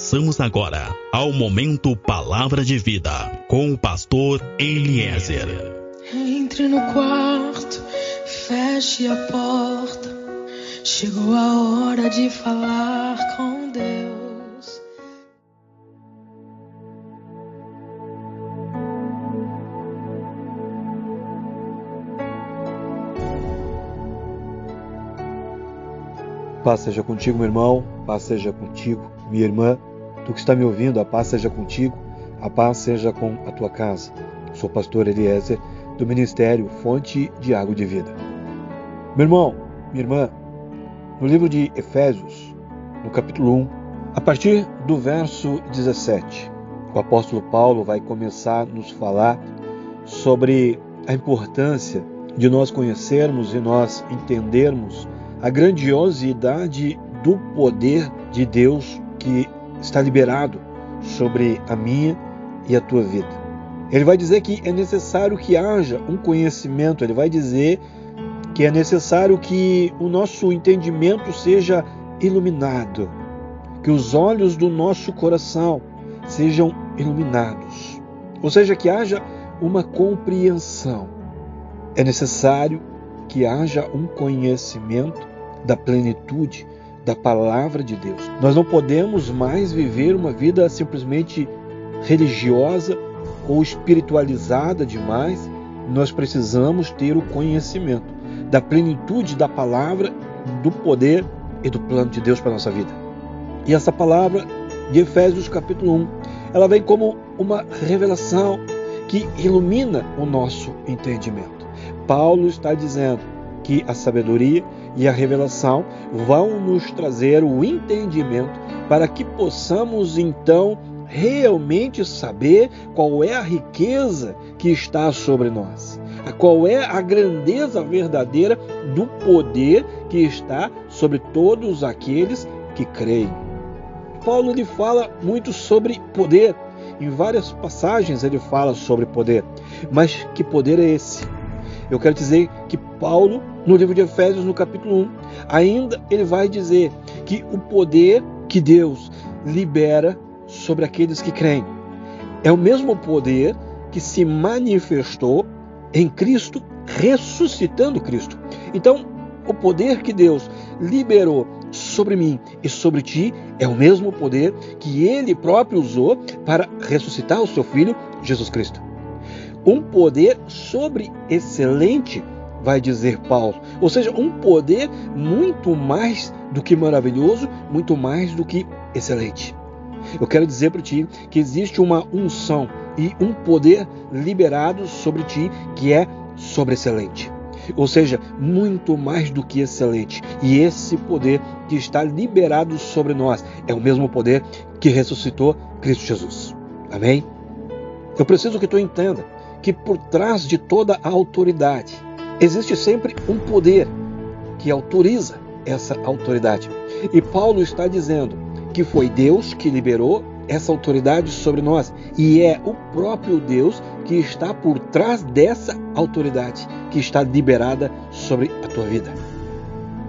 Passamos agora ao momento Palavra de Vida com o pastor Eliezer. Entre no quarto, feche a porta. Chegou a hora de falar com Deus. Paz seja contigo, meu irmão, paz seja contigo, minha irmã, tu que está me ouvindo, a paz seja contigo, a paz seja com a tua casa. Sou o pastor Eliezer, do Ministério Fonte de Água de Vida. Meu irmão, minha irmã, no livro de Efésios, no capítulo 1, a partir do verso 17, o apóstolo Paulo vai começar a nos falar sobre a importância de nós conhecermos e nós entendermos a grandiosidade do poder de Deus que está liberado sobre a minha e a tua vida. Ele vai dizer que é necessário que haja um conhecimento, ele vai dizer que é necessário que o nosso entendimento seja iluminado, que os olhos do nosso coração sejam iluminados, ou seja, que haja uma compreensão. É necessário que haja um conhecimento da plenitude da palavra de Deus. Nós não podemos mais viver uma vida simplesmente religiosa ou espiritualizada demais. Nós precisamos ter o conhecimento da plenitude da palavra, do poder e do plano de Deus para a nossa vida. E essa palavra de Efésios capítulo 1, ela vem como uma revelação que ilumina o nosso entendimento. Paulo está dizendo que a sabedoria e a revelação vão nos trazer o entendimento para que possamos então realmente saber qual é a riqueza que está sobre nós, qual é a grandeza verdadeira do poder que está sobre todos aqueles que creem. Paulo ele fala muito sobre poder. Em várias passagens ele fala sobre poder. Mas que poder é esse? Eu quero dizer que Paulo, no livro de Efésios, no capítulo 1, ainda ele vai dizer que o poder que Deus libera sobre aqueles que creem é o mesmo poder que se manifestou em Cristo, ressuscitando Cristo. Então, o poder que Deus liberou sobre mim e sobre ti é o mesmo poder que ele próprio usou para ressuscitar o seu filho Jesus Cristo um poder sobre excelente, vai dizer Paulo. Ou seja, um poder muito mais do que maravilhoso, muito mais do que excelente. Eu quero dizer para ti que existe uma unção e um poder liberado sobre ti que é sobreexcelente. Ou seja, muito mais do que excelente. E esse poder que está liberado sobre nós é o mesmo poder que ressuscitou Cristo Jesus. Amém? Eu preciso que tu entenda que por trás de toda a autoridade existe sempre um poder que autoriza essa autoridade. E Paulo está dizendo que foi Deus que liberou essa autoridade sobre nós e é o próprio Deus que está por trás dessa autoridade que está liberada sobre a tua vida.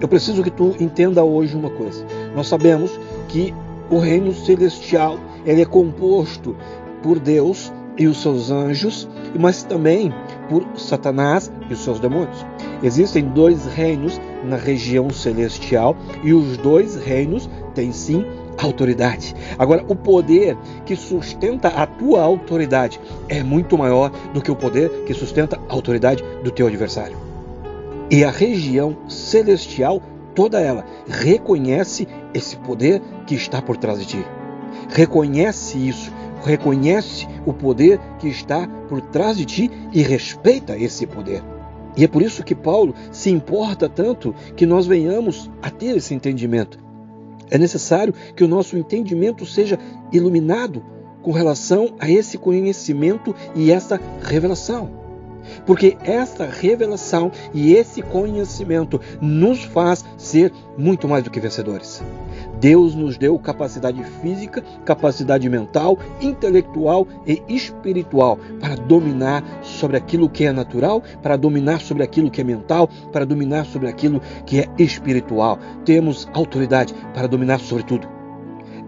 Eu preciso que tu entenda hoje uma coisa. Nós sabemos que o reino celestial ele é composto por Deus e os seus anjos, mas também por Satanás e os seus demônios. Existem dois reinos na região celestial e os dois reinos têm sim autoridade. Agora, o poder que sustenta a tua autoridade é muito maior do que o poder que sustenta a autoridade do teu adversário. E a região celestial, toda ela, reconhece esse poder que está por trás de ti. Reconhece isso reconhece o poder que está por trás de ti e respeita esse poder. E é por isso que Paulo se importa tanto que nós venhamos a ter esse entendimento. É necessário que o nosso entendimento seja iluminado com relação a esse conhecimento e essa revelação. Porque essa revelação e esse conhecimento nos faz ser muito mais do que vencedores. Deus nos deu capacidade física, capacidade mental, intelectual e espiritual para dominar sobre aquilo que é natural, para dominar sobre aquilo que é mental, para dominar sobre aquilo que é espiritual. Temos autoridade para dominar sobre tudo.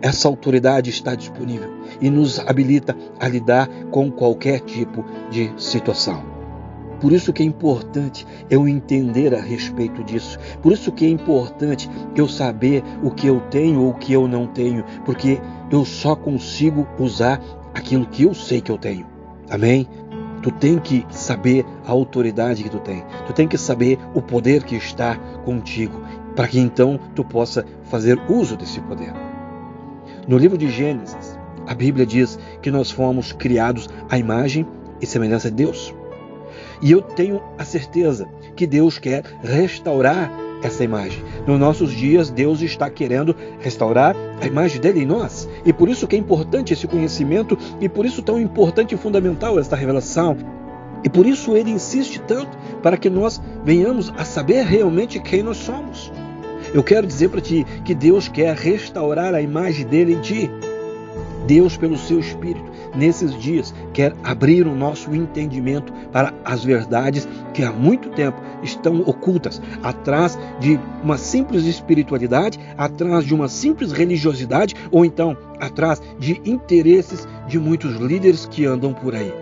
essa autoridade está disponível e nos habilita a lidar com qualquer tipo de situação. Por isso que é importante eu entender a respeito disso. Por isso que é importante eu saber o que eu tenho ou o que eu não tenho, porque eu só consigo usar aquilo que eu sei que eu tenho. Amém? Tu tem que saber a autoridade que tu tem. Tu tem que saber o poder que está contigo, para que então tu possa fazer uso desse poder. No livro de Gênesis, a Bíblia diz que nós fomos criados à imagem e semelhança de Deus. E eu tenho a certeza que Deus quer restaurar essa imagem. Nos nossos dias, Deus está querendo restaurar a imagem dele em nós. E por isso que é importante esse conhecimento e por isso tão importante e fundamental esta revelação. E por isso ele insiste tanto para que nós venhamos a saber realmente quem nós somos. Eu quero dizer para ti que Deus quer restaurar a imagem dele em ti. Deus, pelo seu Espírito, nesses dias, quer abrir o nosso entendimento para as verdades que há muito tempo estão ocultas atrás de uma simples espiritualidade, atrás de uma simples religiosidade ou então atrás de interesses de muitos líderes que andam por aí.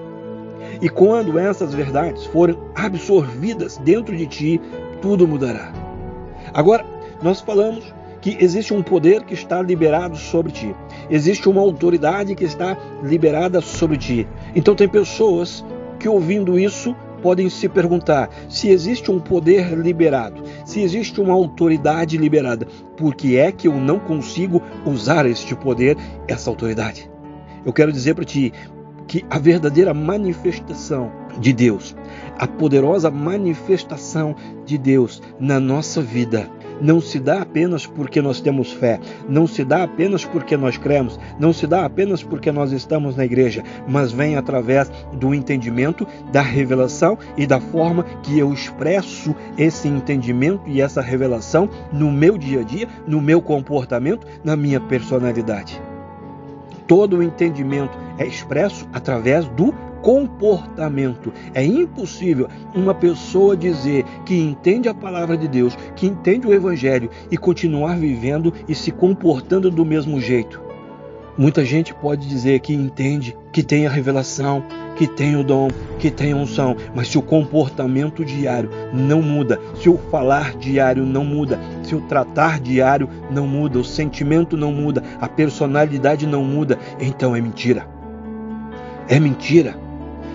E quando essas verdades forem absorvidas dentro de ti, tudo mudará. Agora, nós falamos que existe um poder que está liberado sobre ti. Existe uma autoridade que está liberada sobre ti. Então tem pessoas que ouvindo isso podem se perguntar se existe um poder liberado, se existe uma autoridade liberada, por que é que eu não consigo usar este poder, essa autoridade? Eu quero dizer para ti que a verdadeira manifestação de Deus, a poderosa manifestação de Deus na nossa vida, não se dá apenas porque nós temos fé, não se dá apenas porque nós cremos, não se dá apenas porque nós estamos na igreja, mas vem através do entendimento, da revelação e da forma que eu expresso esse entendimento e essa revelação no meu dia a dia, no meu comportamento, na minha personalidade. Todo o entendimento é expresso através do comportamento. É impossível uma pessoa dizer que entende a palavra de Deus, que entende o Evangelho e continuar vivendo e se comportando do mesmo jeito. Muita gente pode dizer que entende, que tem a revelação, que tem o dom, que tem a unção, mas se o comportamento diário não muda, se o falar diário não muda, se o tratar diário não muda, o sentimento não muda, a personalidade não muda, então é mentira. É mentira.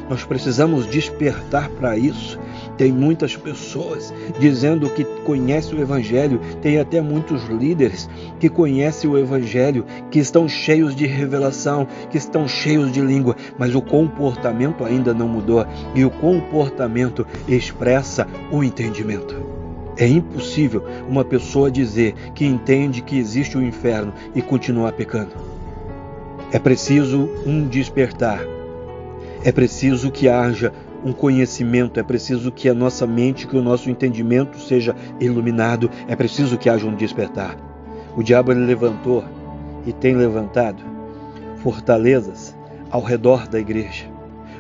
Nós precisamos despertar para isso. Tem muitas pessoas dizendo que conhecem o Evangelho, tem até muitos líderes que conhecem o Evangelho, que estão cheios de revelação, que estão cheios de língua, mas o comportamento ainda não mudou e o comportamento expressa o entendimento. É impossível uma pessoa dizer que entende que existe o um inferno e continuar pecando. É preciso um despertar é preciso que haja um conhecimento, é preciso que a nossa mente, que o nosso entendimento seja iluminado, é preciso que haja um despertar. O diabo levantou e tem levantado fortalezas ao redor da igreja,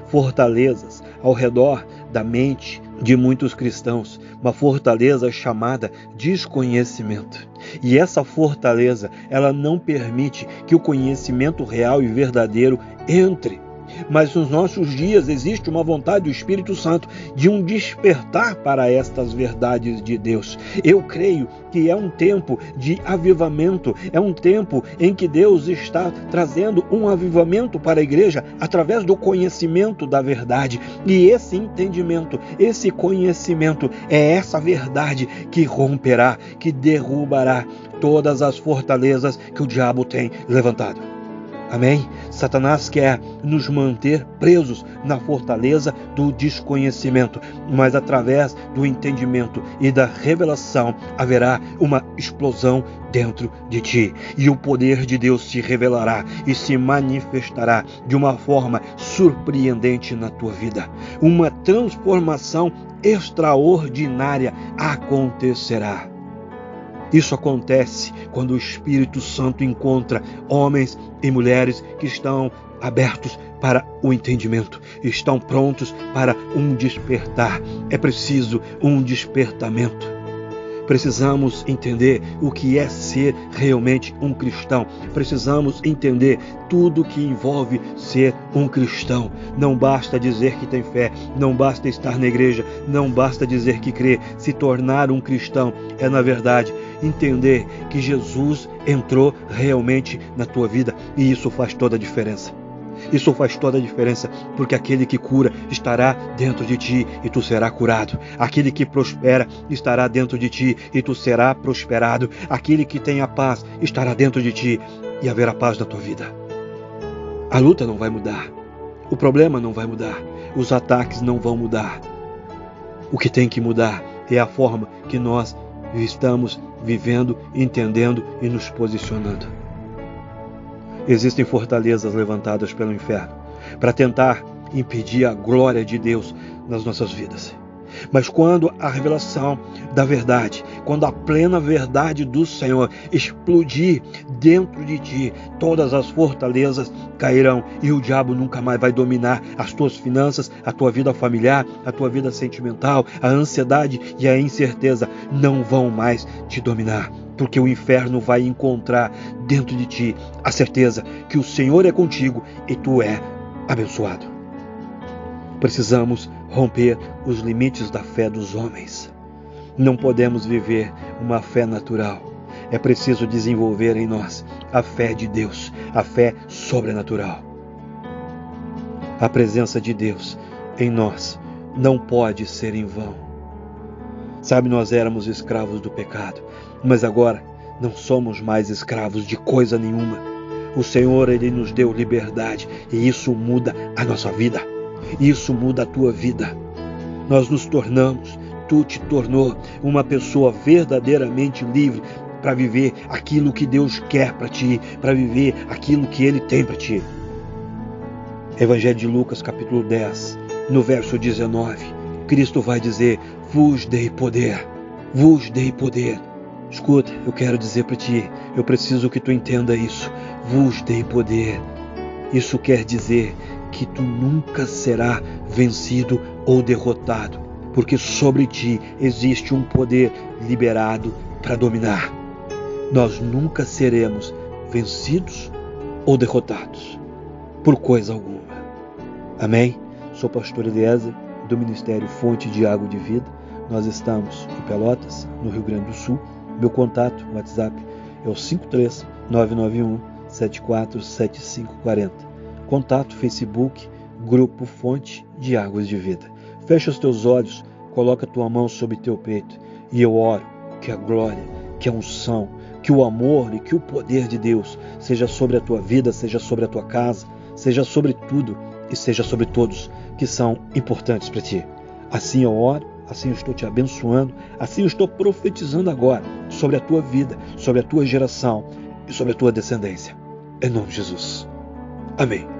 fortalezas ao redor da mente de muitos cristãos, uma fortaleza chamada desconhecimento. E essa fortaleza, ela não permite que o conhecimento real e verdadeiro entre mas nos nossos dias existe uma vontade do Espírito Santo de um despertar para estas verdades de Deus. Eu creio que é um tempo de avivamento, é um tempo em que Deus está trazendo um avivamento para a igreja através do conhecimento da verdade. E esse entendimento, esse conhecimento é essa verdade que romperá, que derrubará todas as fortalezas que o diabo tem levantado. Amém? Satanás quer nos manter presos na fortaleza do desconhecimento, mas através do entendimento e da revelação haverá uma explosão dentro de ti, e o poder de Deus se revelará e se manifestará de uma forma surpreendente na tua vida. Uma transformação extraordinária acontecerá. Isso acontece quando o Espírito Santo encontra homens e mulheres que estão abertos para o entendimento, estão prontos para um despertar. É preciso um despertamento. Precisamos entender o que é ser realmente um cristão. Precisamos entender tudo que envolve ser um cristão. Não basta dizer que tem fé, não basta estar na igreja, não basta dizer que crê. Se tornar um cristão é, na verdade, entender que Jesus entrou realmente na tua vida e isso faz toda a diferença. Isso faz toda a diferença, porque aquele que cura estará dentro de ti e tu será curado. Aquele que prospera estará dentro de ti e tu será prosperado. Aquele que tem a paz estará dentro de ti e haverá paz na tua vida. A luta não vai mudar. O problema não vai mudar. Os ataques não vão mudar. O que tem que mudar é a forma que nós estamos vivendo, entendendo e nos posicionando. Existem fortalezas levantadas pelo inferno para tentar impedir a glória de Deus nas nossas vidas. Mas quando a revelação da verdade, quando a plena verdade do Senhor explodir dentro de ti, todas as fortalezas cairão e o diabo nunca mais vai dominar as tuas finanças, a tua vida familiar, a tua vida sentimental, a ansiedade e a incerteza não vão mais te dominar porque o inferno vai encontrar dentro de ti a certeza que o Senhor é contigo e tu é abençoado. Precisamos romper os limites da fé dos homens. Não podemos viver uma fé natural. É preciso desenvolver em nós a fé de Deus, a fé sobrenatural. A presença de Deus em nós não pode ser em vão. Sabe, nós éramos escravos do pecado, mas agora não somos mais escravos de coisa nenhuma. O Senhor, Ele nos deu liberdade e isso muda a nossa vida. Isso muda a tua vida. Nós nos tornamos, tu te tornou uma pessoa verdadeiramente livre para viver aquilo que Deus quer para ti, para viver aquilo que Ele tem para ti. Evangelho de Lucas, capítulo 10, no verso 19, Cristo vai dizer: Vos dei poder, vos dei poder Escuta, eu quero dizer para ti, eu preciso que tu entenda isso. Vos dei poder. Isso quer dizer que tu nunca será vencido ou derrotado, porque sobre ti existe um poder liberado para dominar. Nós nunca seremos vencidos ou derrotados por coisa alguma. Amém? Sou pastor Eliezer do Ministério Fonte de Água de Vida. Nós estamos em Pelotas, no Rio Grande do Sul meu contato, WhatsApp, é o 53991 747540. Contato Facebook, Grupo Fonte de Águas de Vida. Fecha os teus olhos, coloca tua mão sobre teu peito e eu oro que a glória, que a unção, que o amor e que o poder de Deus seja sobre a tua vida, seja sobre a tua casa, seja sobre tudo e seja sobre todos que são importantes para ti. Assim eu oro assim eu estou te abençoando, assim eu estou profetizando agora sobre a tua vida, sobre a tua geração e sobre a tua descendência. Em nome de Jesus. Amém.